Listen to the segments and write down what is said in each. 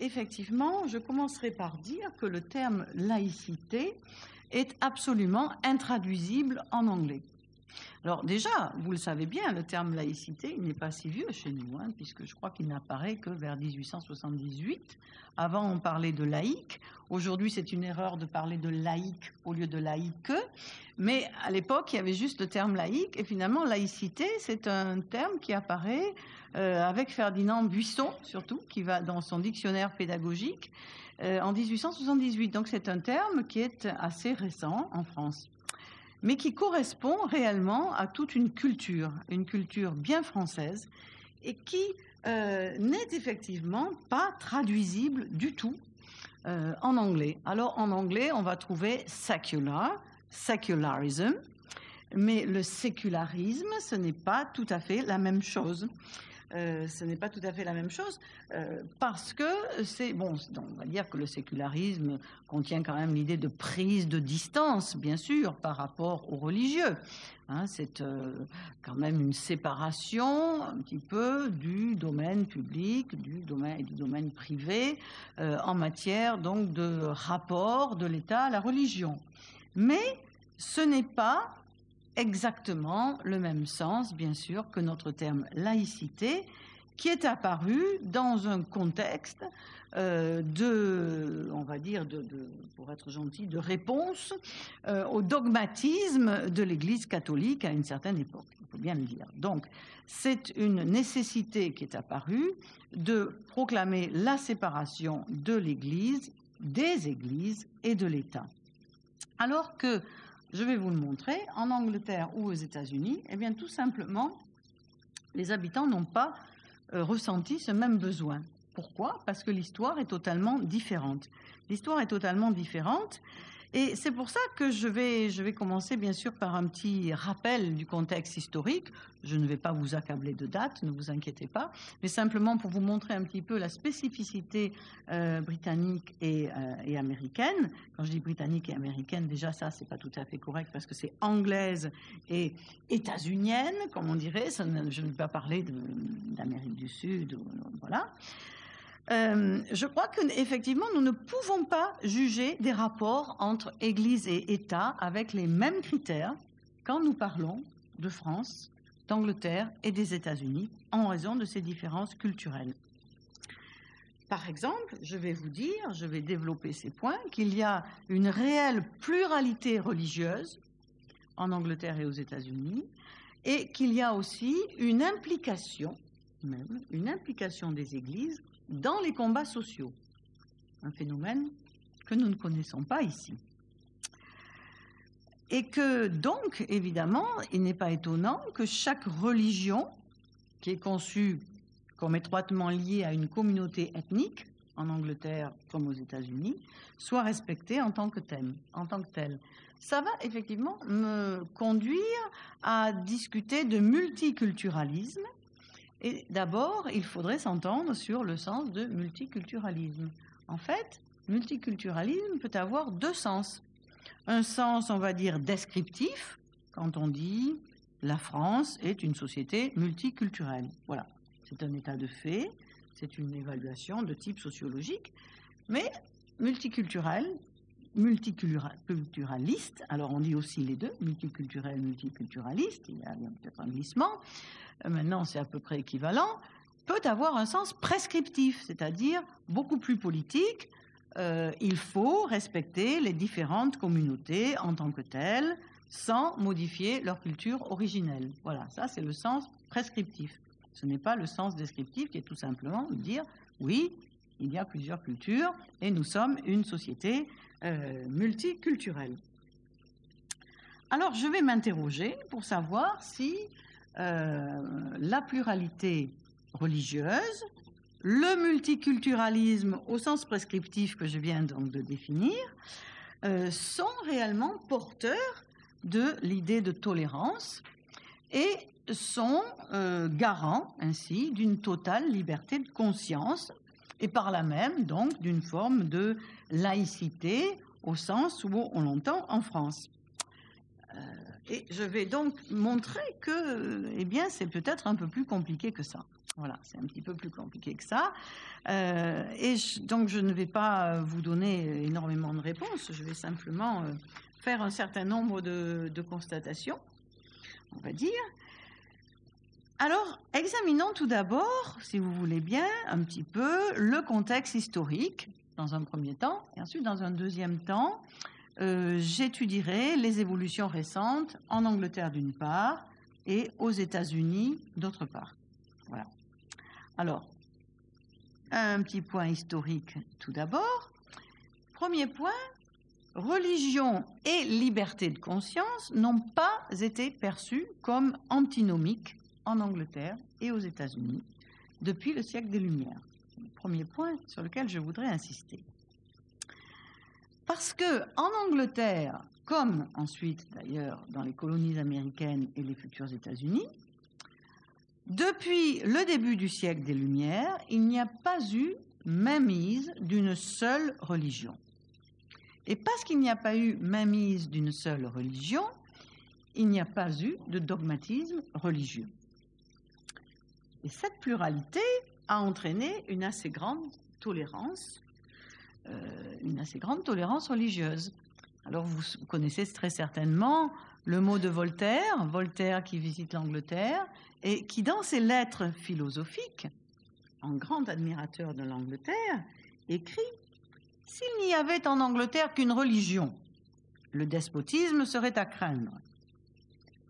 effectivement, je commencerai par dire que le terme laïcité est absolument intraduisible en anglais. Alors déjà, vous le savez bien, le terme laïcité, il n'est pas si vieux chez nous, hein, puisque je crois qu'il n'apparaît que vers 1878. Avant, on parlait de laïque. Aujourd'hui, c'est une erreur de parler de laïque au lieu de laïque. Mais à l'époque, il y avait juste le terme laïque. Et finalement, laïcité, c'est un terme qui apparaît euh, avec Ferdinand Buisson, surtout, qui va dans son dictionnaire pédagogique euh, en 1878. Donc c'est un terme qui est assez récent en France mais qui correspond réellement à toute une culture, une culture bien française, et qui euh, n'est effectivement pas traduisible du tout euh, en anglais. Alors en anglais, on va trouver secular, secularism, mais le sécularisme, ce n'est pas tout à fait la même chose. Euh, ce n'est pas tout à fait la même chose euh, parce que c'est bon. On va dire que le sécularisme contient quand même l'idée de prise de distance, bien sûr, par rapport aux religieux. Hein, c'est euh, quand même une séparation un petit peu du domaine public, du domaine, du domaine privé en matière donc de rapport de l'État à la religion. Mais ce n'est pas exactement le même sens, bien sûr, que notre terme laïcité, qui est apparu dans un contexte euh, de, on va dire, pour être gentil, de réponse euh, au dogmatisme de l'Église catholique à une certaine époque. Il faut bien le dire. Donc, c'est une nécessité qui est apparue de proclamer la séparation de l'Église, des Églises et de l'État. Alors que je vais vous le montrer, en Angleterre ou aux États-Unis, eh bien tout simplement, les habitants n'ont pas euh, ressenti ce même besoin. Pourquoi? Parce que l'histoire est totalement différente. L'histoire est totalement différente et c'est pour ça que je vais, je vais commencer bien sûr par un petit rappel du contexte historique. Je ne vais pas vous accabler de dates, ne vous inquiétez pas, mais simplement pour vous montrer un petit peu la spécificité euh, britannique et, euh, et, américaine. Quand je dis britannique et américaine, déjà ça, c'est pas tout à fait correct parce que c'est anglaise et états-unienne, comme on dirait. Ça, je ne vais pas parler d'Amérique du Sud, voilà. Euh, je crois qu'effectivement, nous ne pouvons pas juger des rapports entre Église et État avec les mêmes critères quand nous parlons de France, d'Angleterre et des États-Unis en raison de ces différences culturelles. Par exemple, je vais vous dire, je vais développer ces points, qu'il y a une réelle pluralité religieuse en Angleterre et aux États-Unis, et qu'il y a aussi une implication, même une implication des églises dans les combats sociaux. Un phénomène que nous ne connaissons pas ici. Et que donc, évidemment, il n'est pas étonnant que chaque religion, qui est conçue comme étroitement liée à une communauté ethnique, en Angleterre comme aux États-Unis, soit respectée en tant que telle. En tant que telle. Ça va effectivement me conduire à discuter de multiculturalisme et d'abord, il faudrait s'entendre sur le sens de multiculturalisme. En fait, multiculturalisme peut avoir deux sens. Un sens, on va dire, descriptif, quand on dit la France est une société multiculturelle. Voilà, c'est un état de fait, c'est une évaluation de type sociologique, mais multiculturel, multiculturaliste, alors on dit aussi les deux, multiculturel, multiculturaliste, il y a peut-être un glissement, euh, maintenant c'est à peu près équivalent, peut avoir un sens prescriptif, c'est-à-dire beaucoup plus politique. Euh, il faut respecter les différentes communautés en tant que telles sans modifier leur culture originelle. Voilà, ça c'est le sens prescriptif. Ce n'est pas le sens descriptif qui est tout simplement de dire oui, il y a plusieurs cultures et nous sommes une société euh, multiculturelle. Alors je vais m'interroger pour savoir si euh, la pluralité religieuse, le multiculturalisme au sens prescriptif que je viens donc de définir, euh, sont réellement porteurs de l'idée de tolérance et sont garants ainsi d'une totale liberté de conscience et par là même donc d'une forme de laïcité au sens où on l'entend en France. Euh, et je vais donc montrer que, eh bien, c'est peut-être un peu plus compliqué que ça. Voilà, c'est un petit peu plus compliqué que ça. Euh, et donc, je ne vais pas vous donner énormément de réponses. Je vais simplement euh, faire un certain nombre de constatations, on va dire. Alors, examinons tout d'abord, si vous voulez bien, un petit peu le contexte historique, dans un premier temps, et ensuite, dans un deuxième temps, euh, j'étudierai les évolutions récentes en Angleterre d'une part et aux États-Unis d'autre part. Voilà. Alors, un petit point historique tout d'abord. Premier point, religion et liberté de conscience n'ont pas été perçues comme antinomiques en Angleterre et aux États-Unis depuis le siècle des Lumières. Premier point sur lequel je voudrais insister. Parce que en Angleterre, comme ensuite d'ailleurs dans les colonies américaines et les futurs États-Unis, depuis le début du siècle des Lumières, il n'y a pas eu mainmise d'une seule religion. Et parce qu'il n'y a pas eu mainmise d'une seule religion, il n'y a pas eu de dogmatisme religieux. Et cette pluralité a entraîné une assez grande tolérance, euh, une assez grande tolérance religieuse. Alors vous connaissez très certainement le mot de Voltaire, Voltaire qui visite l'Angleterre, et qui dans ses lettres philosophiques, en grand admirateur de l'Angleterre, écrit S'il n'y avait en Angleterre qu'une religion, le despotisme serait à craindre.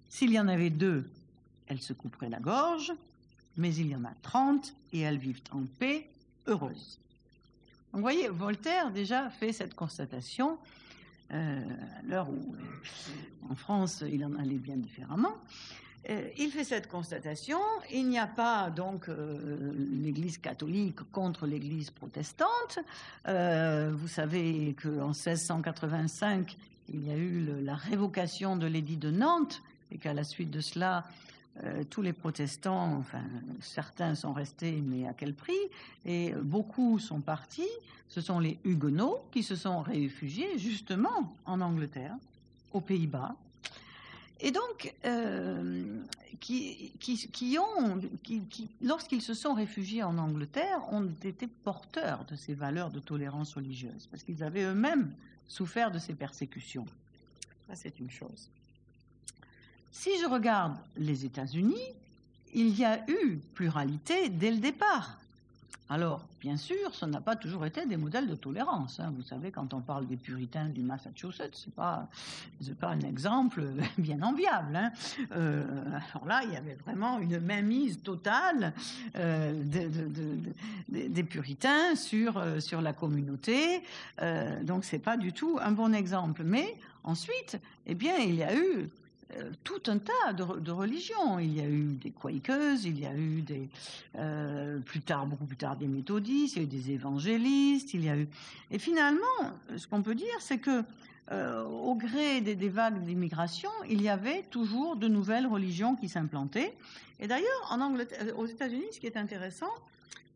S'il y en avait deux, elle se couperait la gorge, mais il y en a trente et elles vivent en paix, heureuses. vous voyez, Voltaire déjà fait cette constatation euh, à l'heure où en France il en allait bien différemment. Euh, il fait cette constatation. Il n'y a pas donc euh, l'Église catholique contre l'Église protestante. Euh, vous savez qu'en 1685, il y a eu la révocation de l'édit de Nantes et qu'à la suite de cela, euh, tous les protestants, enfin certains sont restés, mais à quel prix? Et beaucoup sont partis. Ce sont les Huguenots qui se sont réfugiés justement en Angleterre, aux Pays-Bas, et donc euh, qui, ont, qui lorsqu'ils se sont réfugiés en Angleterre, ont été porteurs de ces valeurs de tolérance religieuse, parce qu'ils avaient eux-mêmes souffert de ces persécutions. Ça, c'est une chose. Si je regarde les États-Unis, il y a eu pluralité dès le départ. Alors, bien sûr, ce n'a pas toujours été des modèles de tolérance. Hein. Vous savez, quand on parle des puritains du Massachusetts, ce n'est pas, pas un exemple bien enviable. Hein. Euh, alors là, il y avait vraiment une mainmise totale euh, de, de, de, des puritains sur, euh, la communauté. Donc, ce n'est pas du tout un bon exemple. Mais ensuite, eh bien, il y a eu tout un tas de, religions. Il y a eu des Quakers, il y a eu des, euh, plus tard, beaucoup plus tard, des méthodistes, il y a eu des évangélistes, il y a eu. Et finalement, ce qu'on peut dire, c'est que euh, au gré des, vagues d'immigration, il y avait toujours de nouvelles religions qui s'implantaient. Et d'ailleurs, en Angleterre, aux États-Unis, ce qui est intéressant,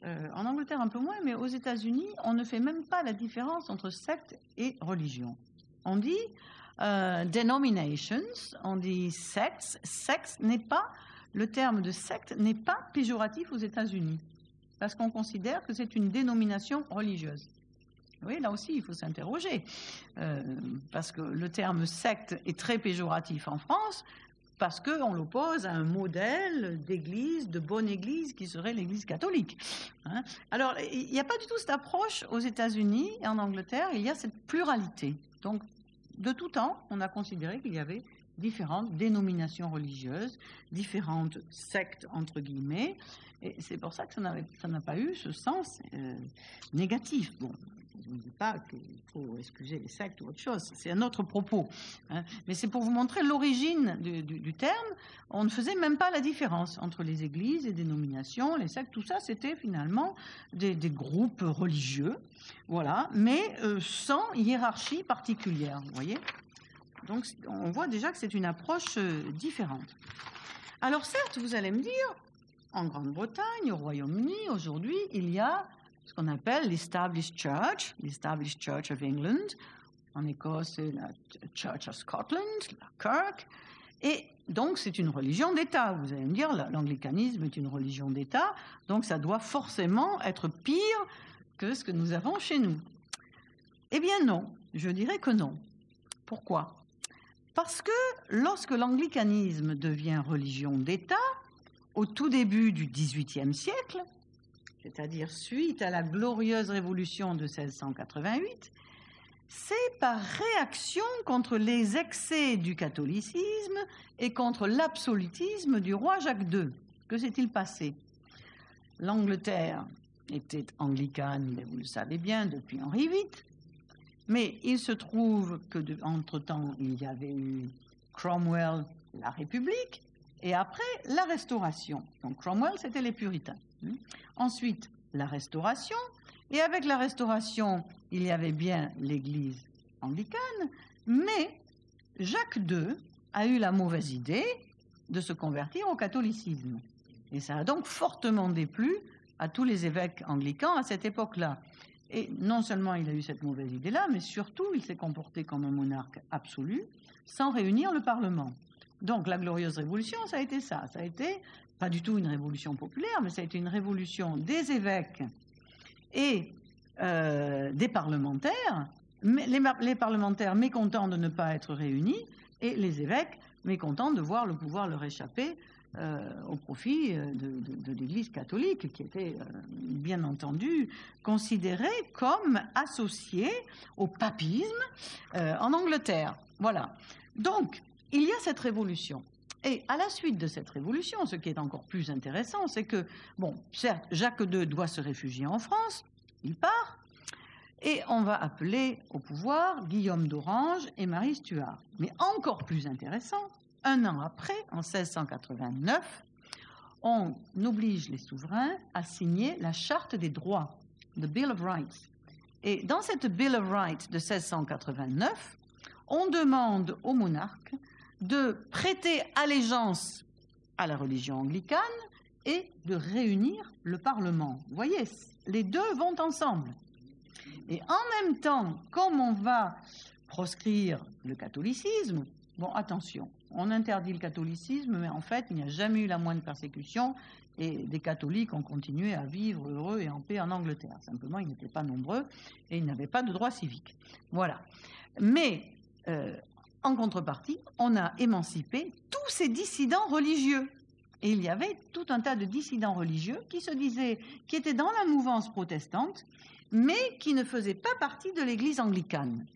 euh, en Angleterre un peu moins, mais aux États-Unis, on ne fait même pas la différence entre secte et religion. On dit euh, denominations, on dit sectes. Secte n'est pas, le terme de secte n'est pas péjoratif aux États-Unis, parce qu'on considère que c'est une dénomination religieuse. Oui, là aussi, il faut s'interroger, euh, parce que le terme secte est très péjoratif en France, parce qu'on l'oppose à un modèle d'église, de bonne église, qui serait l'église catholique. Hein Alors, il n'y a pas du tout cette approche aux États-Unis et en Angleterre, il y a cette pluralité. Donc, de tout temps, on a considéré qu'il y avait différentes dénominations religieuses, différentes sectes, entre guillemets, et c'est pour ça que ça n'a pas eu ce sens euh, négatif. Je ne dis pas qu'il faut excuser les sectes ou autre chose, c'est un autre propos. Hein. Mais c'est pour vous montrer l'origine du, terme. On ne faisait même pas la différence entre les églises, les dénominations, les sectes, tout ça, c'était finalement des, des, groupes religieux, voilà, mais euh, sans hiérarchie particulière, vous voyez Donc on voit déjà que c'est une approche euh, différente. Alors certes, vous allez me dire, en Grande-Bretagne, au Royaume-Uni, aujourd'hui, il y a ce qu'on appelle l'Established Church, l'Established Church of England. En Écosse, c'est la Church of Scotland, la Kirk. Et donc, c'est une religion d'État. Vous allez me dire, l'anglicanisme est une religion d'État, donc ça doit forcément être pire que ce que nous avons chez nous. Eh bien non, je dirais que non. Pourquoi? Parce que lorsque l'anglicanisme devient religion d'État, au tout début du XVIIIe siècle, c'est-à-dire suite à la glorieuse révolution de 1688, c'est par réaction contre les excès du catholicisme et contre l'absolutisme du roi Jacques II. Que s'est-il passé? L'Angleterre était anglicane, vous le savez bien, depuis Henri VIII, mais il se trouve que, entre-temps, il y avait eu Cromwell, la République, et après, la Restauration. Donc Cromwell, c'était les puritains. Ensuite, la Restauration, et avec la Restauration, il y avait bien l'Église anglicane, mais Jacques II a eu la mauvaise idée de se convertir au catholicisme. Et ça a donc fortement déplu à tous les évêques anglicans à cette époque-là. Et non seulement il a eu cette mauvaise idée-là, mais surtout il s'est comporté comme un monarque absolu, sans réunir le Parlement. Donc la glorieuse révolution, ça a été ça. Ça a été pas du tout une révolution populaire, mais ça a été une révolution des évêques et euh, des parlementaires, les, parlementaires mécontents de ne pas être réunis, et les évêques mécontents de voir le pouvoir leur échapper euh, au profit euh, de, l'Église catholique, qui était bien entendu considérée comme associée au papisme en Angleterre. Voilà. Donc, il y a cette révolution. Et à la suite de cette révolution, ce qui est encore plus intéressant, c'est que, bon, certes, Jacques II doit se réfugier en France, il part, et on va appeler au pouvoir Guillaume d'Orange et Marie Stuart. Mais encore plus intéressant, un an après, en 1689, on oblige les souverains à signer la Charte des droits, the Bill of Rights. Et dans cette Bill of Rights de 1689, on demande au monarque de prêter allégeance à la religion anglicane et de réunir le Parlement. Vous voyez, les deux vont ensemble. Et en même temps, comme on va proscrire le catholicisme, bon, attention, on interdit le catholicisme, mais en fait, il n'y a jamais eu la moindre persécution et des catholiques ont continué à vivre heureux et en paix en Angleterre. Simplement, ils n'étaient pas nombreux et ils n'avaient pas de droits civiques. Voilà. Mais euh, en contrepartie, on a émancipé tous ces dissidents religieux. Et il y avait tout un tas de dissidents religieux qui se disaient, qui étaient dans la mouvance protestante, mais qui ne faisaient pas partie de l'Église anglicane.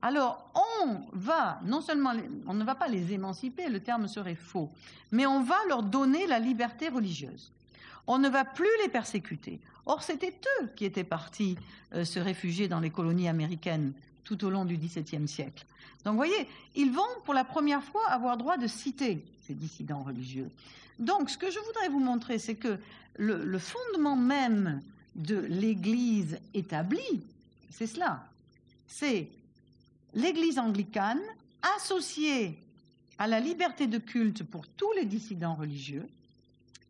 Alors, on va, non seulement, on ne va pas les émanciper, le terme serait faux, mais on va leur donner la liberté religieuse. On ne va plus les persécuter. Or, c'était eux qui étaient partis euh, se réfugier dans les colonies américaines tout au long du XVIIe siècle. Donc, vous voyez, ils vont pour la première fois avoir droit de citer ces dissidents religieux. Donc, ce que je voudrais vous montrer, c'est que le, fondement même de l'Église établie, c'est cela. C'est l'Église anglicane associée à la liberté de culte pour tous les dissidents religieux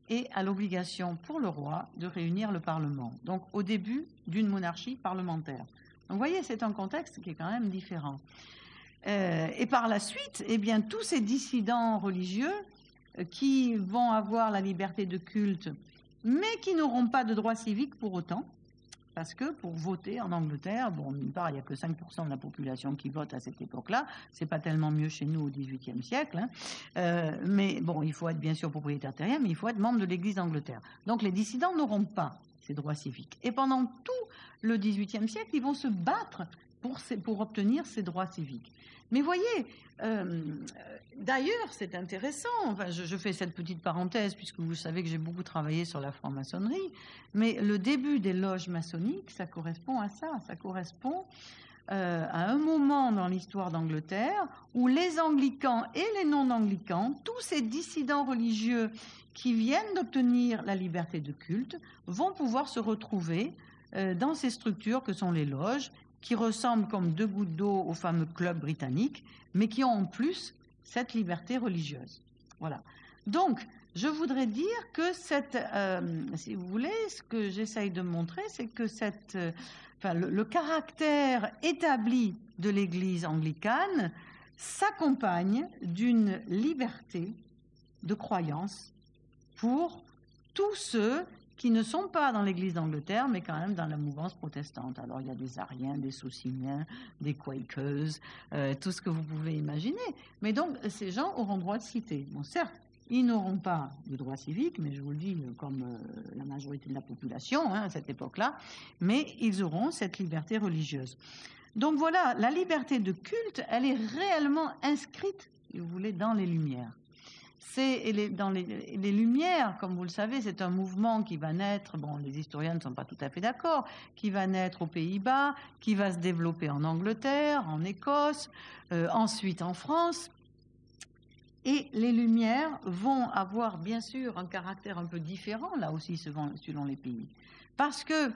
et à l'obligation pour le roi de réunir le Parlement. Donc, au début d'une monarchie parlementaire. Vous voyez, c'est un contexte qui est quand même différent. Euh, et par la suite, eh bien, tous ces dissidents religieux euh, qui vont avoir la liberté de culte, mais qui n'auront pas de droit civique pour autant, parce que pour voter en Angleterre, bon, d'une part, il n'y a que 5% de la population qui vote à cette époque-là. C'est pas tellement mieux chez nous au XVIIIe siècle. Hein. Euh, mais bon, il faut être bien sûr propriétaire terrien, mais il faut être membre de l'Église d'Angleterre. Donc les dissidents n'auront pas ces droits civiques. Et pendant tout le XVIIIe siècle, ils vont se battre pour, obtenir ces droits civiques. Mais voyez, euh, d'ailleurs, c'est intéressant, enfin, je, fais cette petite parenthèse puisque vous savez que j'ai beaucoup travaillé sur la franc-maçonnerie, mais le début des loges maçonniques, ça correspond à ça, ça correspond euh, à un moment dans l'histoire d'Angleterre où les anglicans et les non-anglicans, tous ces dissidents religieux qui viennent d'obtenir la liberté de culte, vont pouvoir se retrouver euh, dans ces structures que sont les loges qui ressemblent comme deux gouttes d'eau au fameux club britannique, mais qui ont en plus cette liberté religieuse. Voilà. Donc, je voudrais dire que cette, euh, si vous voulez, ce que j'essaye de montrer, c'est que euh, le, caractère établi de l'Église anglicane, s'accompagne d'une liberté de croyance pour tous ceux qui ne sont pas dans l'Église d'Angleterre, mais quand même dans la mouvance protestante. Alors il y a des Ariens, des Sociniens, des Quakers, euh, tout ce que vous pouvez imaginer. Mais donc ces gens auront droit de citer. Bon, certes, ils n'auront pas de droit civique, mais je vous le dis euh, comme euh, la majorité de la population hein, à cette époque-là, mais ils auront cette liberté religieuse. Donc voilà, la liberté de culte, elle est réellement inscrite, si vous voulez, dans les Lumières c'est dans les, Lumières, comme vous le savez, c'est un mouvement qui va naître, bon, les historiens ne sont pas tout à fait d'accord, qui va naître aux Pays-Bas, qui va se développer en Angleterre, en Écosse, euh, ensuite en France. Et les Lumières vont avoir bien sûr un caractère un peu différent, là aussi, selon les pays. Parce que,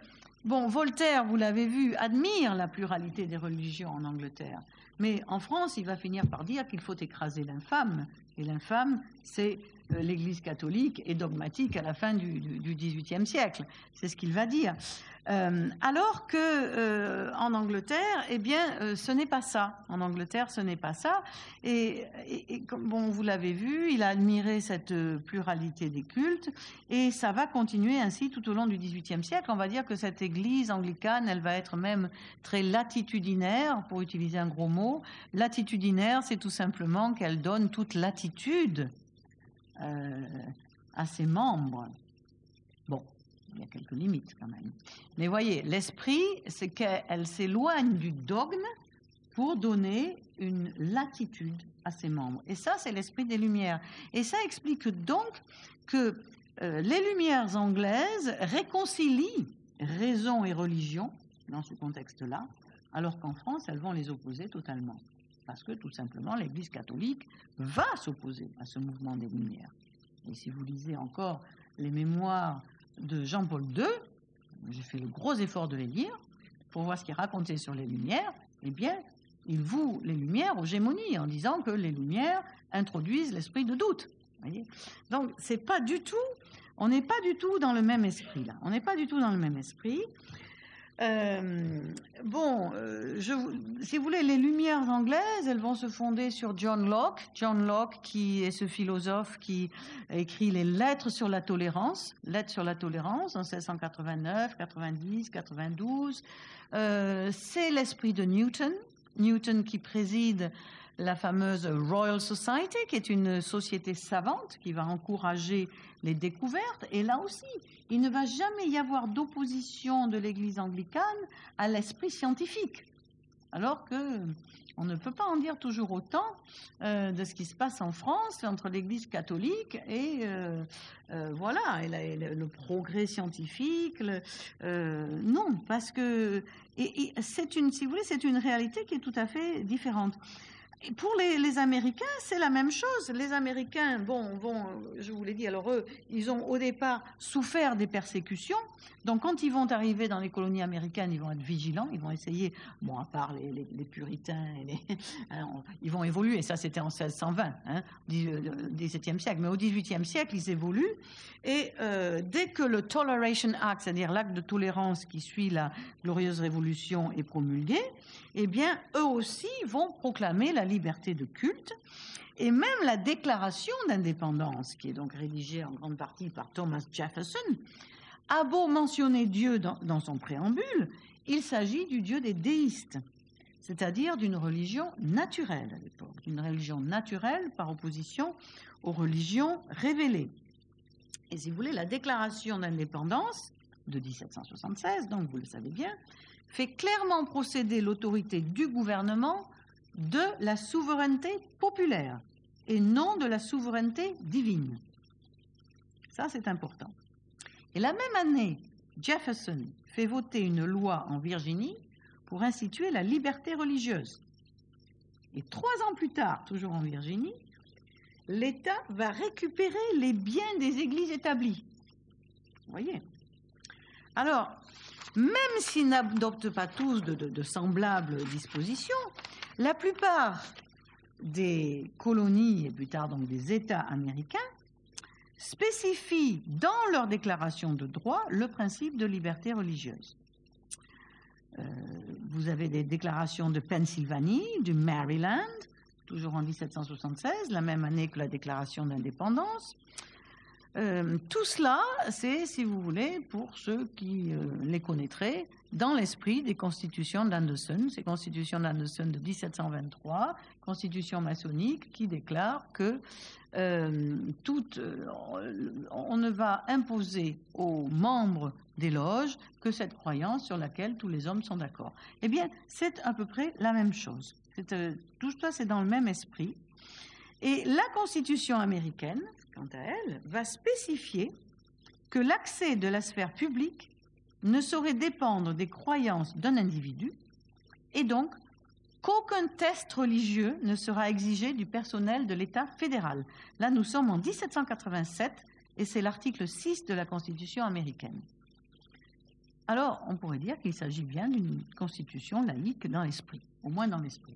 bon, Voltaire, vous l'avez vu, admire la pluralité des religions en Angleterre. Mais en France, il va finir par dire qu'il faut écraser l'infâme. Et l'infâme, c'est l'Église catholique et dogmatique à la fin du XVIIIe siècle. C'est ce qu'il va dire. Euh, alors que euh, en Angleterre, eh bien, ce n'est pas ça. En Angleterre, ce n'est pas ça. Et, comme bon, vous l'avez vu, il a admiré cette pluralité des cultes, et ça va continuer ainsi tout au long du XVIIIe siècle. On va dire que cette Église anglicane, elle va être même très latitudinaire, pour utiliser un gros mot. Latitudinaire, c'est tout simplement qu'elle donne toute latitude euh, à ses membres. Bon, il y a quelques limites quand même. Mais voyez, l'esprit, c'est qu'elle s'éloigne du dogme pour donner une latitude à ses membres. Et ça, c'est l'esprit des Lumières. Et ça explique donc que euh, les Lumières anglaises réconcilient raison et religion dans ce contexte-là, alors qu'en France, elles vont les opposer totalement parce que tout simplement l'Église catholique va s'opposer à ce mouvement des Lumières. Et si vous lisez encore les mémoires de Jean-Paul II, j'ai fait le gros effort de les lire pour voir ce qui est raconté sur les Lumières, eh bien, il voue les Lumières aux gémonies en disant que les Lumières introduisent l'esprit de doute. Donc, c'est pas du tout, on n'est pas du tout dans le même esprit là. On n'est pas du tout dans le même esprit. Euh, bon, euh, si vous voulez, les Lumières anglaises, elles vont se fonder sur John Locke. John Locke, qui est ce philosophe qui écrit les Lettres sur la tolérance, Lettres sur la tolérance en 1689, 90, 92. Euh, c'est l'esprit de Newton. Newton qui préside la fameuse Royal Society, qui est une société savante qui va encourager les découvertes. Et là aussi, il ne va jamais y avoir d'opposition de l'Église anglicane à l'esprit scientifique. Alors que on ne peut pas en dire toujours autant euh, de ce qui se passe en France entre l'Église catholique et euh, euh, voilà et, le, progrès scientifique. non, parce que c'est une, si vous voulez, c'est une réalité qui est tout à fait différente pour les, Américains, c'est la même chose. Les Américains, bon, bon, je vous l'ai dit, alors eux, ils ont au départ souffert des persécutions. Donc, quand ils vont arriver dans les colonies américaines, ils vont être vigilants, ils vont essayer, bon, à part les, puritains, hein, ils vont évoluer. Ça, c'était en 1620, hein, XVIIe siècle. Mais au XVIIIe siècle, ils évoluent. Et euh, dès que le Toleration Act, c'est-à-dire l'acte de tolérance qui suit la glorieuse révolution, est promulgué, eh bien, eux aussi vont proclamer la liberté de culte. Et même la déclaration d'indépendance, qui est donc rédigée en grande partie par Thomas Jefferson, a beau mentionner Dieu dans, son préambule, il s'agit du Dieu des déistes, c'est-à-dire d'une religion naturelle à l'époque, d'une religion naturelle par opposition aux religions révélées. Et si vous voulez, la déclaration d'indépendance de 1776, donc vous le savez bien, fait clairement procéder l'autorité du gouvernement de la souveraineté populaire et non de la souveraineté divine. Ça, c'est important. Et la même année, Jefferson fait voter une loi en Virginie pour instituer la liberté religieuse. Et trois ans plus tard, toujours en Virginie, l'État va récupérer les biens des églises établies. Vous voyez? Alors, même s'ils n'adoptent pas tous de, semblables dispositions, la plupart des colonies et plus tard donc des États américains spécifient dans leur déclaration de droit le principe de liberté religieuse. Euh, vous avez des déclarations de Pennsylvanie, du Maryland, toujours en 1776, la même année que la déclaration d'indépendance. Euh, tout cela, c'est, si vous voulez, pour ceux qui euh, les connaîtraient, dans l'esprit des constitutions d'Anderson, ces constitutions d'Anderson de 1723, constitution maçonnique qui déclare que euh, on ne va imposer aux membres des loges que cette croyance sur laquelle tous les hommes sont d'accord. Eh bien, c'est à peu près la même chose. tout ça, c'est dans le même esprit. Et la Constitution américaine, quant à elle, va spécifier que l'accès de la sphère publique ne saurait dépendre des croyances d'un individu et donc qu'aucun test religieux ne sera exigé du personnel de l'État fédéral. Là, nous sommes en 1787 et c'est l'article 6 de la Constitution américaine. Alors, on pourrait dire qu'il s'agit bien d'une constitution laïque dans l'esprit, au moins dans l'esprit.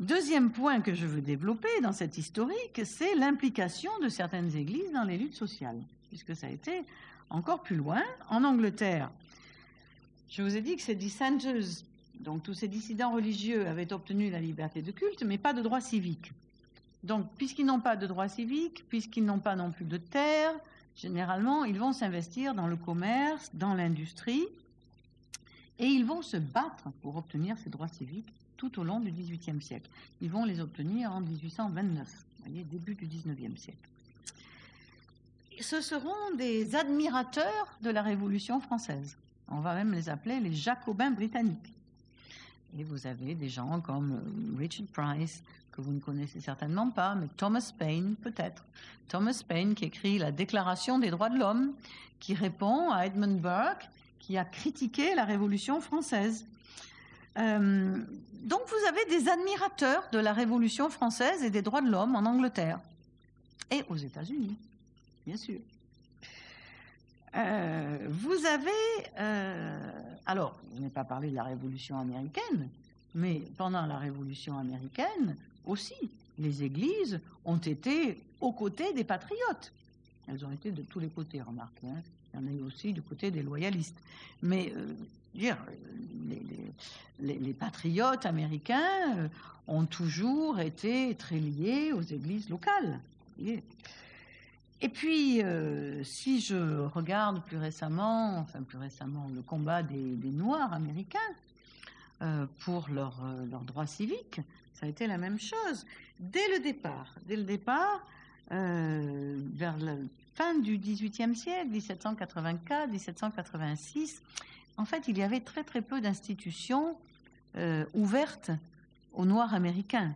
Deuxième point que je veux développer dans cette historique, c'est l'implication de certaines églises dans les luttes sociales, puisque ça a été encore plus loin. En Angleterre, je vous ai dit que ces dissenters, donc tous ces dissidents religieux, avaient obtenu la liberté de culte, mais pas de droit civique. Donc, puisqu'ils n'ont pas de droit civique, puisqu'ils n'ont pas non plus de terre, généralement, ils vont s'investir dans le commerce, dans l'industrie, et ils vont se battre pour obtenir ces droits civiques tout au long du XVIIIe siècle. Ils vont les obtenir en 1829, voyez, début du XIXe siècle. Ce seront des admirateurs de la Révolution française. On va même les appeler les Jacobins britanniques. Et vous avez des gens comme euh, Richard Price, que vous ne connaissez certainement pas, mais Thomas Paine peut-être. Thomas Paine qui écrit la Déclaration des droits de l'homme, qui répond à Edmund Burke, qui a critiqué la Révolution française. Euh, donc vous avez des admirateurs de la Révolution française et des droits de l'homme en Angleterre et aux États-Unis, bien sûr. Euh, vous avez, euh, alors, je n'ai pas parlé de la Révolution américaine, mais pendant la Révolution américaine aussi, les églises ont été aux côtés des patriotes. Elles ont été de tous les côtés, remarquez. Hein. Il y en a eu aussi du côté des loyalistes. Mais dire, les, patriotes américains euh, ont toujours été très liés aux églises locales. Et puis, euh, si je regarde plus récemment, enfin plus récemment, le combat des, Noirs américains euh, pour leurs droits civiques, ça a été la même chose. Dès le départ, dès le départ, vers la fin du XVIIIe siècle, 1784, 1786, en fait, il y avait très très peu d'institutions euh, ouvertes aux Noirs américains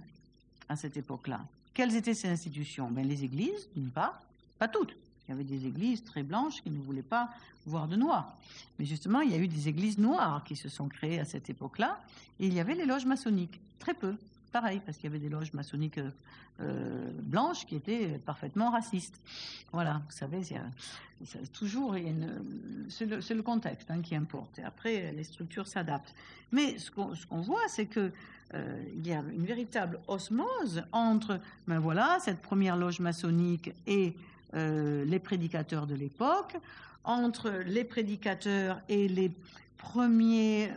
à cette époque-là. Quelles étaient ces institutions? Ben, Les églises, d'une part, pas toutes. Il y avait des églises très blanches qui ne voulaient pas voir de noirs. Mais justement, il y a eu des églises noires qui se sont créées à cette époque-là. Et il y avait les loges maçonniques, très peu pareil, parce qu'il y avait des loges maçonniques euh, euh, blanches qui étaient parfaitement racistes. Voilà, vous savez, c'est toujours, c'est le, contexte hein, qui importe. Et après, les structures s'adaptent. Mais ce qu'on voit, c'est que euh, il y a une véritable osmose entre, ben voilà, cette première loge maçonnique et les prédicateurs de l'époque, entre les prédicateurs et les premiers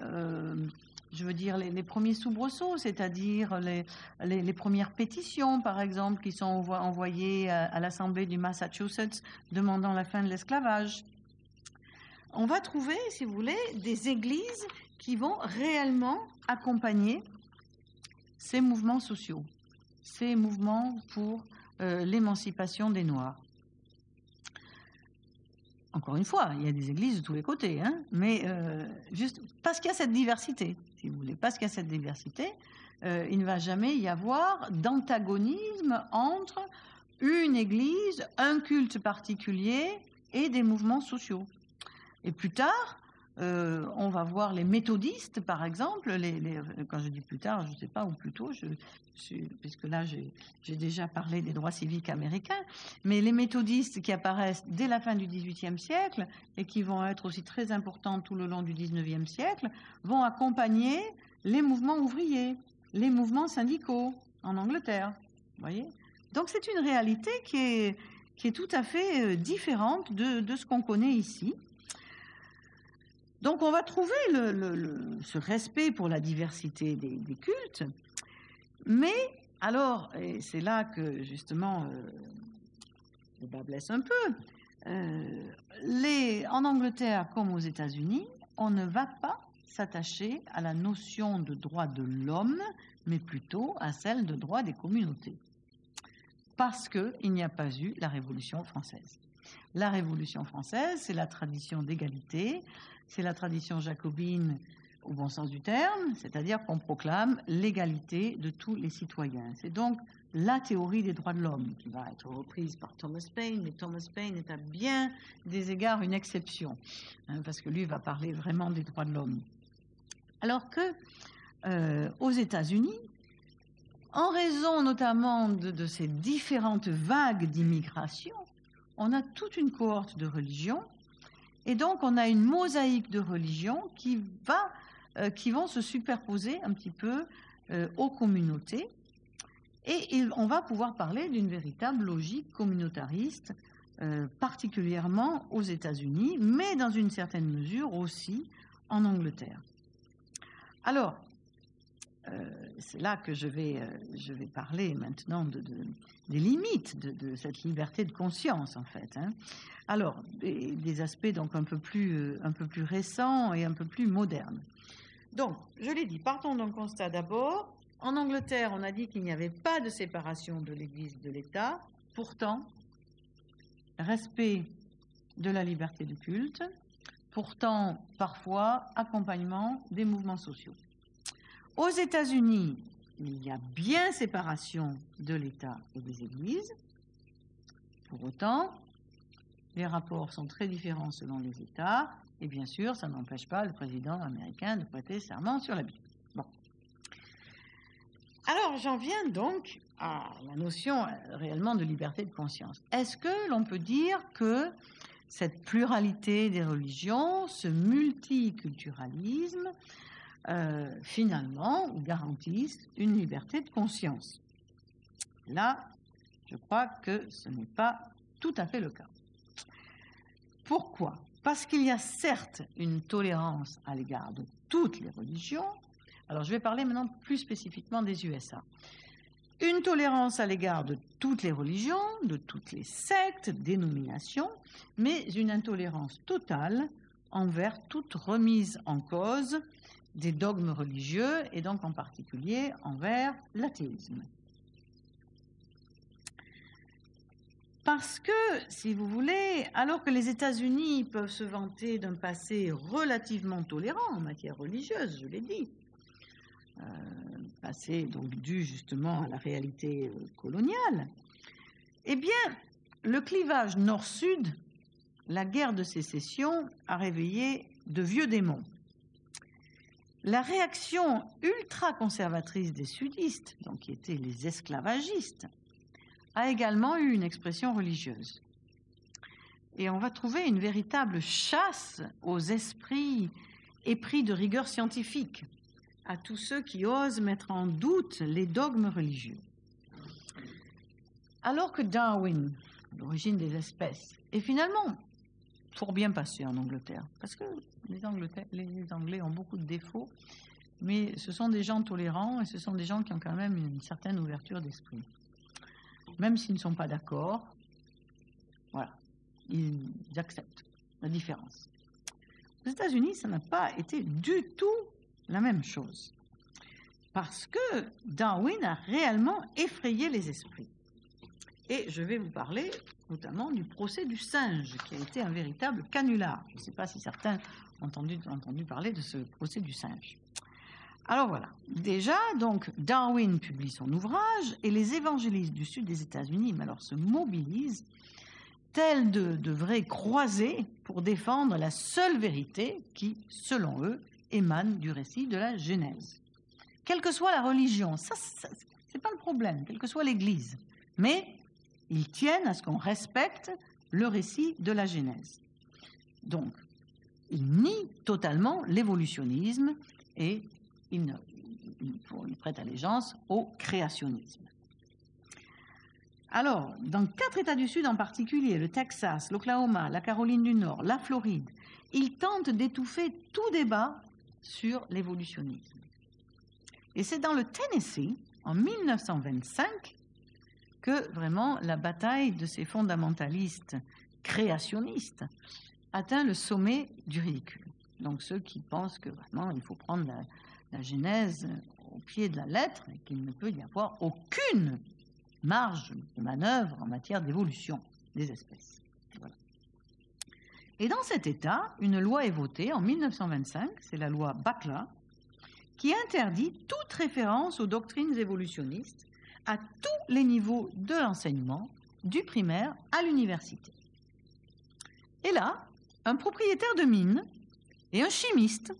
je veux dire, les, premiers soubresauts, c'est-à-dire les, les, premières pétitions, par exemple, qui sont envoyées à, l'Assemblée du Massachusetts demandant la fin de l'esclavage. On va trouver, si vous voulez, des églises qui vont réellement accompagner ces mouvements sociaux, ces mouvements pour euh, l'émancipation des Noirs. Encore une fois, il y a des églises de tous les côtés, hein, mais euh, juste parce qu'il y a cette diversité vous voulez, parce qu'il y a cette diversité, euh, il ne va jamais y avoir d'antagonisme entre une église, un culte particulier et des mouvements sociaux. Et plus tard, euh, on va voir les méthodistes, par exemple. Les, quand je dis plus tard, je ne sais pas, ou plus tôt, puisque là j'ai déjà parlé des droits civiques américains, mais les méthodistes qui apparaissent dès la fin du XVIIIe siècle et qui vont être aussi très importants tout le long du XIXe siècle, vont accompagner les mouvements ouvriers, les mouvements syndicaux en Angleterre. Voyez Donc c'est une réalité qui est, qui est tout à fait euh, différente de ce qu'on connaît ici. Donc on va trouver ce respect pour la diversité des, cultes, mais alors, et c'est là que justement euh, le bas blesse un peu, euh, en Angleterre comme aux États-Unis, on ne va pas s'attacher à la notion de droit de l'homme, mais plutôt à celle de droit des communautés. Parce qu'il n'y a pas eu la Révolution française. La Révolution française, c'est la tradition d'égalité, c'est la tradition jacobine au bon sens du terme, c'est-à-dire qu'on proclame l'égalité de tous les citoyens. C'est donc la théorie des droits de l'homme qui va être reprise par Thomas Paine, mais Thomas Paine est à bien des égards une exception, hein, parce que lui va parler vraiment des droits de l'homme. Alors que euh, aux États-Unis, en raison notamment de, ces différentes vagues d'immigration, on a toute une cohorte de religions, et donc on a une mosaïque de religions qui, euh, vont se superposer un petit peu euh, aux communautés. Et on va pouvoir parler d'une véritable logique communautariste, euh, particulièrement aux États-Unis, mais dans une certaine mesure aussi en Angleterre. Alors, c'est là que je vais, je vais parler maintenant de, des limites de, cette liberté de conscience, en fait. Hein. Alors, des, aspects donc un peu, plus, un peu plus récents et un peu plus modernes. Donc, je l'ai dit, partons d'un constat d'abord. En Angleterre, on a dit qu'il n'y avait pas de séparation de l'Église de l'État. Pourtant, respect de la liberté de culte, pourtant parfois accompagnement des mouvements sociaux. Aux États-Unis, il y a bien séparation de l'État et des Églises. Pour autant, les rapports sont très différents selon les États, et bien sûr, ça n'empêche pas le président américain de prêter serment sur la Bible. Alors j'en viens donc à la notion euh, réellement de liberté de conscience. Est-ce que l'on peut dire que cette pluralité des religions, ce multiculturalisme, euh, finalement garantissent une liberté de conscience Là, je crois que ce n'est pas tout à fait le cas. Pourquoi? Parce qu'il y a certes une tolérance à l'égard de toutes les religions, alors je vais parler maintenant plus spécifiquement des USA. Une tolérance à l'égard de toutes les religions, de toutes les sectes, dénominations, mais une intolérance totale envers toute remise en cause des dogmes religieux et donc en particulier envers l'athéisme. Parce que, si vous voulez, alors que les États-Unis peuvent se vanter d'un passé relativement tolérant en matière religieuse, je l'ai dit, euh, passé donc dû justement à la réalité euh, coloniale, eh bien, le clivage nord-sud, la guerre de sécession a réveillé de vieux démons. La réaction ultra-conservatrice des sudistes, donc qui étaient les esclavagistes, a également eu une expression religieuse. Et on va trouver une véritable chasse aux esprits épris de rigueur scientifique à tous ceux qui osent mettre en doute les dogmes religieux. Alors que Darwin, l'origine des espèces, est finalement fort bien passé en Angleterre, parce que les, Anglais ont beaucoup de défauts, mais ce sont des gens tolérants et ce sont des gens qui ont quand même une certaine ouverture d'esprit. Même s'ils ne sont pas d'accord, voilà, ils acceptent la différence. Aux États-Unis, ça n'a pas été du tout la même chose. Parce que Darwin a réellement effrayé les esprits. Et je vais vous parler notamment du procès du singe, qui a été un véritable canular. Je ne sais pas si certains ont entendu, entendu parler de ce procès du singe. Alors voilà, déjà, donc, Darwin publie son ouvrage et les évangélistes du sud des États-Unis se mobilisent tels de, de vrais croisés pour défendre la seule vérité qui, selon eux, émane du récit de la Genèse. Quelle que soit la religion, ça, ce n'est pas le problème, quelle que soit l'Église. Mais ils tiennent à ce qu'on respecte le récit de la Genèse. Donc, ils nient totalement l'évolutionnisme et ils, ils prêtent allégeance au créationnisme. Alors, dans quatre États du Sud en particulier, le Texas, l'Oklahoma, la Caroline du Nord, la Floride, il tente d'étouffer tout débat sur l'évolutionnisme. Et c'est dans le Tennessee, en 1925, que vraiment la bataille de ces fondamentalistes créationnistes atteint le sommet du ridicule. Donc ceux qui pensent que vraiment il faut prendre la, Genèse au pied de la lettre et qu'il ne peut y avoir aucune marge de manœuvre en matière d'évolution des espèces. Et dans cet état, une loi est votée en 1925, c'est la loi Bakla, qui interdit toute référence aux doctrines évolutionnistes à tous les niveaux de l'enseignement, du primaire à l'université. Et là, un propriétaire de mine et un chimiste,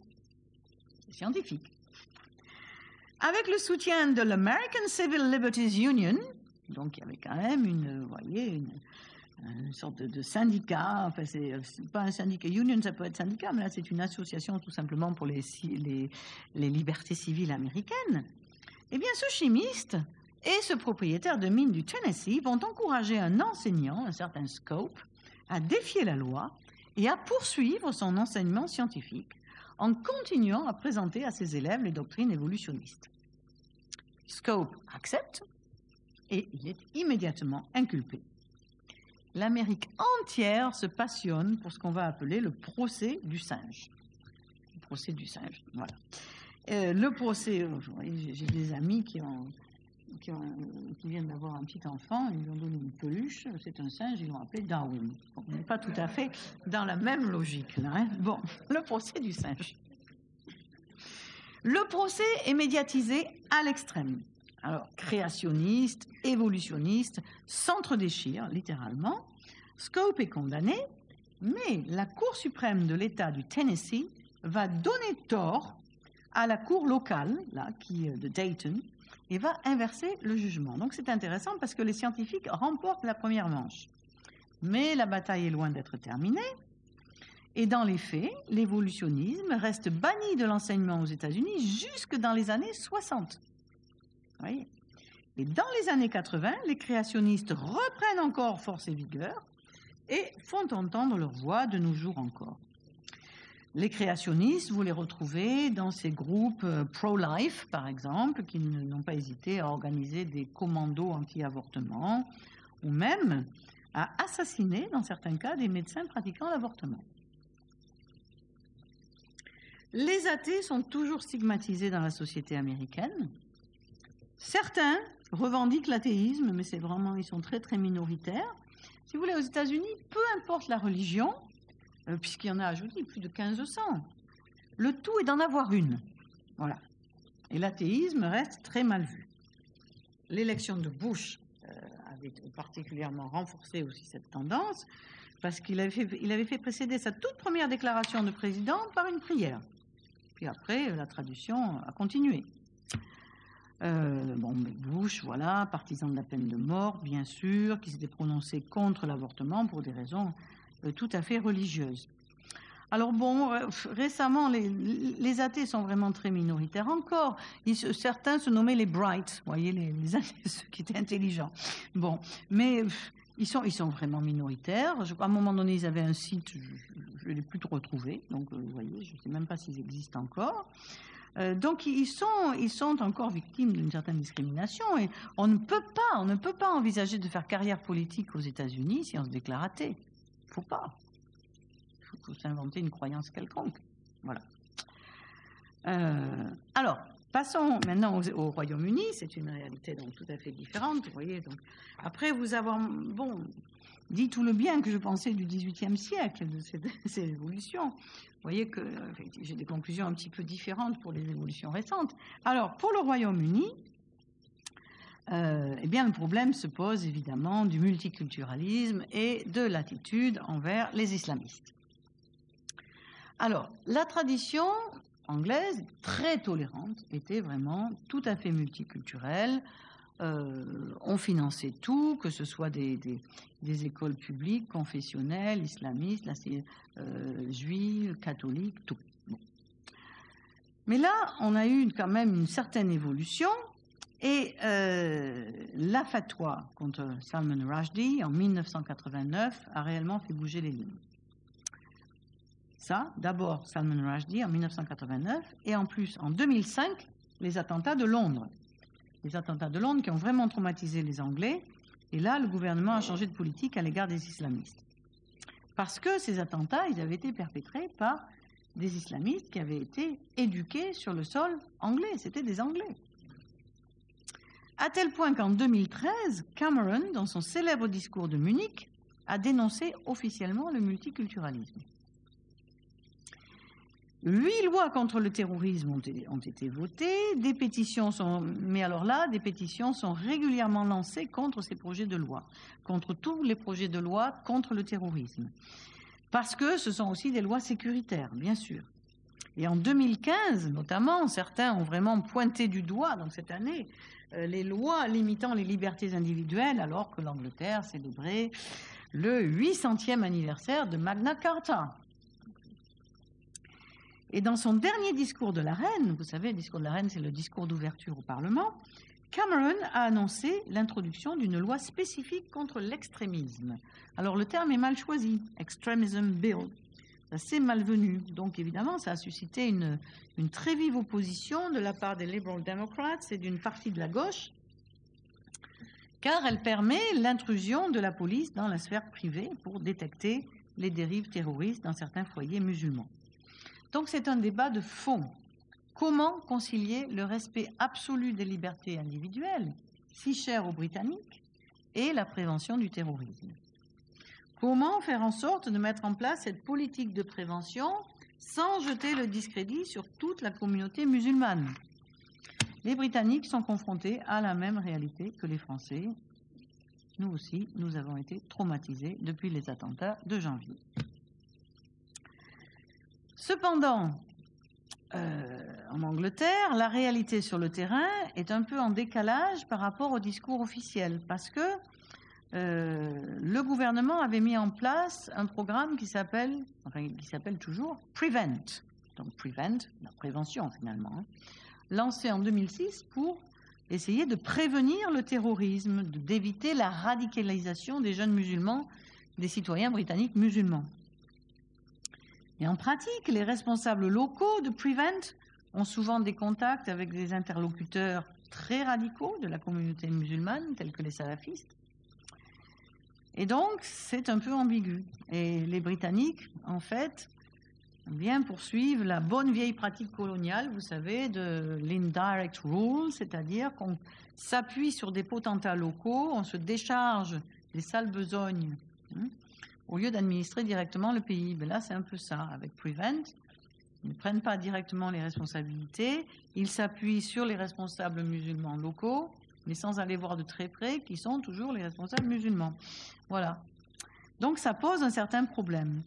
scientifique, avec le soutien de l'American Civil Liberties Union, donc il y avait quand même une, voyez, une, sorte de, syndicat, enfin c'est pas un syndicat, union ça peut être syndicat, mais là c'est une association tout simplement pour les, les, les libertés civiles américaines. Eh bien ce chimiste et ce propriétaire de mine du Tennessee vont encourager un enseignant, un certain Scope, à défier la loi et à poursuivre son enseignement scientifique en continuant à présenter à ses élèves les doctrines évolutionnistes. Scope accepte et il est immédiatement inculpé. L'Amérique entière se passionne pour ce qu'on va appeler le procès du singe. Le procès du singe, voilà. Euh, le procès, j'ai des amis qui ont qui, viennent d'avoir un petit enfant, ils lui ont donné une peluche, c'est un singe, ils l'ont appelé Darwin. On n'est pas tout à fait dans la même logique. Là, hein bon, le procès du singe. Le procès est médiatisé à l'extrême. Alors, créationniste, évolutionniste, s'entre-déchire, littéralement. Scope est condamné, mais la Cour suprême de l'État du Tennessee va donner tort à la Cour locale, là, qui, de Dayton, et va inverser le jugement. Donc c'est intéressant parce que les scientifiques remportent la première manche. Mais la bataille est loin d'être terminée. Et dans les faits, l'évolutionnisme reste banni de l'enseignement aux États-Unis jusque dans les années 60. Voyez? Et dans les années 80, les créationnistes reprennent encore force et vigueur et font entendre leur voix de nos jours encore. Les créationnistes, vous les retrouvez dans ces groupes pro-life, par exemple, qui n'ont pas hésité à organiser des commandos anti-avortement ou même à assassiner, dans certains cas, des médecins pratiquant l'avortement. Les athées sont toujours stigmatisés dans la société américaine. Certains revendiquent l'athéisme, mais c'est vraiment, ils sont très très minoritaires. Si vous voulez, aux États-Unis, peu importe la religion, euh, puisqu'il y en a, je vous dis, plus de 1500. Le tout est d'en avoir une. Voilà. Et l'athéisme reste très mal vu. L'élection de Bush euh, avait particulièrement renforcé aussi cette tendance, parce qu'il avait, fait, précéder sa toute première déclaration de président par une prière. Puis après, la tradition a continué. Euh, bon, Bush, voilà, partisan de la peine de mort, bien sûr, qui s'était prononcé contre l'avortement pour des raisons euh, tout à fait religieuse. Alors bon, euh, récemment, les, athées sont vraiment très minoritaires encore. Certains se nommaient les brights, vous voyez, les, les ceux qui étaient intelligents. Bon, mais ils sont, vraiment minoritaires. À un moment donné, ils avaient un site, je ne l'ai plus retrouvé, donc vous voyez, je ne sais même pas s'ils existent encore. Euh, donc ils sont, ils sont encore victimes d'une certaine discrimination et on ne peut pas, on ne peut pas envisager de faire carrière politique aux États-Unis si on se déclare athée faut pas. Il faut, s'inventer une croyance quelconque. Voilà. Euh, alors, passons maintenant au, au Royaume-Uni. C'est une réalité donc tout à fait différente. Vous voyez. Donc, après vous avoir bon dit tout le bien que je pensais du XVIIIe siècle de ces évolutions, vous voyez que j'ai des conclusions un petit peu différentes pour les évolutions récentes. Alors, pour le Royaume-Uni, euh, eh bien, le problème se pose évidemment du multiculturalisme et de l'attitude envers les islamistes. Alors, la tradition anglaise, très tolérante, était vraiment tout à fait multiculturelle. Euh, on finançait tout, que ce soit des, écoles publiques, confessionnelles, islamistes, euh, juives, catholiques, tout. Mais là, on a eu quand même une certaine évolution et euh, la fatwa contre Salman Rushdie en 1989 a réellement fait bouger les lignes. Ça, d'abord Salman Rushdie en 1989 et en plus en 2005, les attentats de Londres. Les attentats de Londres qui ont vraiment traumatisé les Anglais. Et là, le gouvernement a changé de politique à l'égard des islamistes. Parce que ces attentats, ils avaient été perpétrés par des islamistes qui avaient été éduqués sur le sol anglais. C'était des Anglais. À tel point qu'en 2013, Cameron, dans son célèbre discours de Munich, a dénoncé officiellement le multiculturalisme. Huit lois contre le terrorisme ont, été votées, des pétitions sont, mais alors là, des pétitions sont régulièrement lancées contre ces projets de loi, contre tous les projets de loi contre le terrorisme. Parce que ce sont aussi des lois sécuritaires, bien sûr. Et en 2015, notamment, certains ont vraiment pointé du doigt, dans cette année, euh, les lois limitant les libertés individuelles, alors que l'Angleterre célébrait le 800e anniversaire de Magna Carta. Et dans son dernier discours de la reine, vous savez, le discours de la reine, c'est le discours d'ouverture au Parlement, Cameron a annoncé l'introduction d'une loi spécifique contre l'extrémisme. Alors le terme est mal choisi, Extremism Bill. C'est malvenu. Donc évidemment, ça a suscité une, très vive opposition de la part des Liberal Democrats et d'une partie de la gauche, car elle permet l'intrusion de la police dans la sphère privée pour détecter les dérives terroristes dans certains foyers musulmans. Donc c'est un débat de fond. Comment concilier le respect absolu des libertés individuelles, si cher aux Britanniques, et la prévention du terrorisme? Comment faire en sorte de mettre en place cette politique de prévention sans jeter le discrédit sur toute la communauté musulmane? Les Britanniques sont confrontés à la même réalité que les Français. Nous aussi, nous avons été traumatisés depuis les attentats de janvier. Cependant, euh, en Angleterre, la réalité sur le terrain est un peu en décalage par rapport au discours officiel, parce que euh, le gouvernement avait mis en place un programme qui s'appelle, toujours Prevent, donc Prevent, la prévention finalement, hein, lancé en 2006 pour essayer de prévenir le terrorisme, d'éviter la radicalisation des jeunes musulmans, des citoyens britanniques musulmans. Et en pratique, les responsables locaux de Prevent ont souvent des contacts avec des interlocuteurs très radicaux de la communauté musulmane, tels que les salafistes. Et donc, c'est un peu ambigu. Et les Britanniques, en fait, bien poursuivent la bonne vieille pratique coloniale, vous savez, de l'indirect rule, c'est-à-dire qu'on s'appuie sur des potentats locaux, on se décharge des sales besognes. Hein, au lieu d'administrer directement le pays. Mais là, c'est un peu ça avec Prevent. Ils ne prennent pas directement les responsabilités, ils s'appuient sur les responsables musulmans locaux, mais sans aller voir de très près qui sont toujours les responsables musulmans. Voilà. Donc ça pose un certain problème.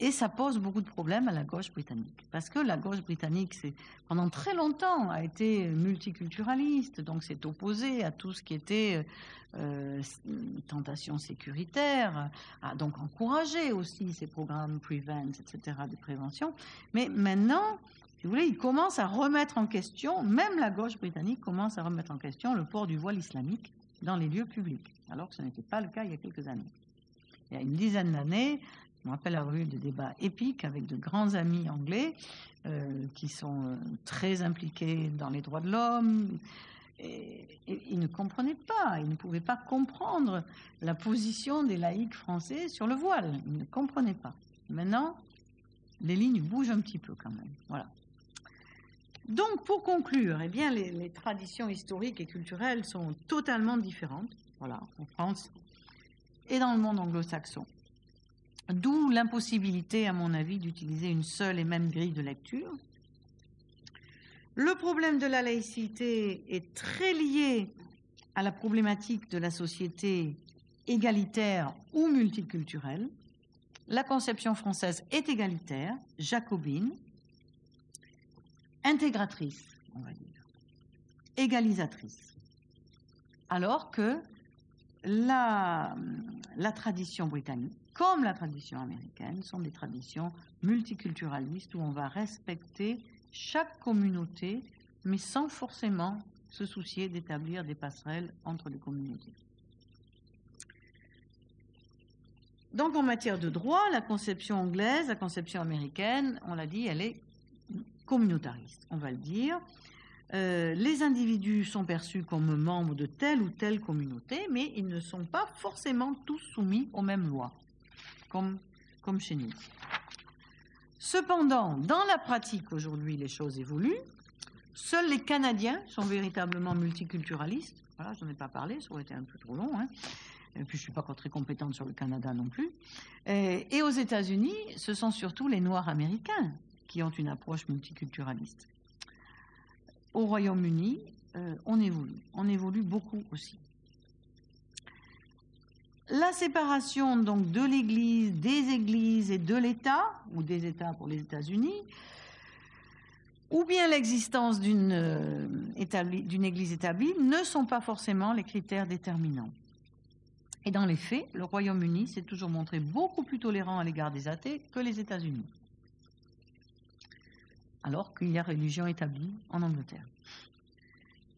Et ça pose beaucoup de problèmes à la gauche britannique. Parce que la gauche britannique, pendant très longtemps, a été multiculturaliste, donc s'est opposée à tout ce qui était euh, tentation sécuritaire, a donc encouragé aussi ces programmes Prevent, etc., de prévention. Mais maintenant, si vous voulez, il commence à remettre en question, même la gauche britannique commence à remettre en question le port du voile islamique dans les lieux publics, alors que ce n'était pas le cas il y a quelques années. Il y a une dizaine d'années, je me rappelle avoir eu des débats épiques avec de grands amis anglais euh, qui sont euh, très impliqués dans les droits de l'homme. Et, ils ne comprenaient pas, ils ne pouvaient pas comprendre la position des laïcs français sur le voile. Ils ne comprenaient pas. Maintenant, les lignes bougent un petit peu quand même. Voilà. Donc, pour conclure, eh bien, les, traditions historiques et culturelles sont totalement différentes. Voilà, en France et dans le monde anglo-saxon. D'où l'impossibilité, à mon avis, d'utiliser une seule et même grille de lecture. Le problème de la laïcité est très lié à la problématique de la société égalitaire ou multiculturelle. La conception française est égalitaire, jacobine, intégratrice, on va dire, égalisatrice. Alors que la, tradition britannique comme la tradition américaine, sont des traditions multiculturalistes où on va respecter chaque communauté, mais sans forcément se soucier d'établir des passerelles entre les communautés. Donc en matière de droit, la conception anglaise, la conception américaine, on l'a dit, elle est communautariste, on va le dire. Euh, les individus sont perçus comme membres de telle ou telle communauté, mais ils ne sont pas forcément tous soumis aux mêmes lois, comme, chez nous. Cependant, dans la pratique aujourd'hui, les choses évoluent. Seuls les Canadiens sont véritablement multiculturalistes. Voilà, je n'en ai pas parlé, ça aurait été un peu trop long. Hein. Et puis, je ne suis pas très compétente sur le Canada non plus. Et, et aux États-Unis, ce sont surtout les Noirs américains qui ont une approche multiculturaliste. Au Royaume-Uni, euh, on évolue. On évolue beaucoup aussi. La séparation donc de l'Église, des Églises et de l'État, ou des États pour les États-Unis, ou bien l'existence d'une euh, Église établie ne sont pas forcément les critères déterminants. Et dans les faits, le Royaume-Uni s'est toujours montré beaucoup plus tolérant à l'égard des athées que les États-Unis, alors qu'il y a religion établie en Angleterre.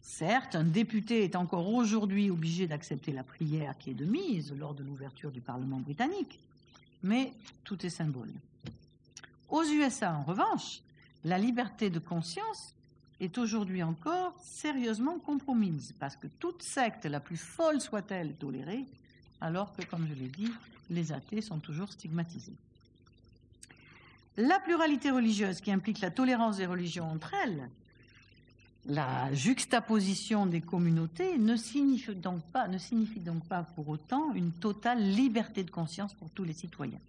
Certes, un député est encore aujourd'hui obligé d'accepter la prière qui est de mise lors de l'ouverture du Parlement britannique, mais tout est symbole. Aux USA, en revanche, la liberté de conscience est aujourd'hui encore sérieusement compromise, parce que toute secte, la plus folle soit-elle, tolérée, alors que, comme je l'ai dit, les athées sont toujours stigmatisés. La pluralité religieuse, qui implique la tolérance des religions entre elles, la juxtaposition des communautés ne signifie donc pas, pour autant une totale liberté de conscience pour tous les citoyens.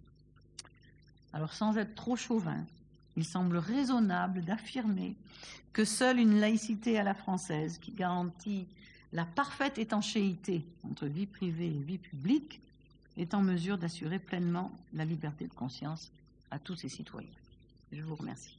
Alors sans être trop chauvin, il semble raisonnable d'affirmer que seule une laïcité à la française qui garantit la parfaite étanchéité entre vie privée et vie publique est en mesure d'assurer pleinement la liberté de conscience à tous ses citoyens. Je vous remercie.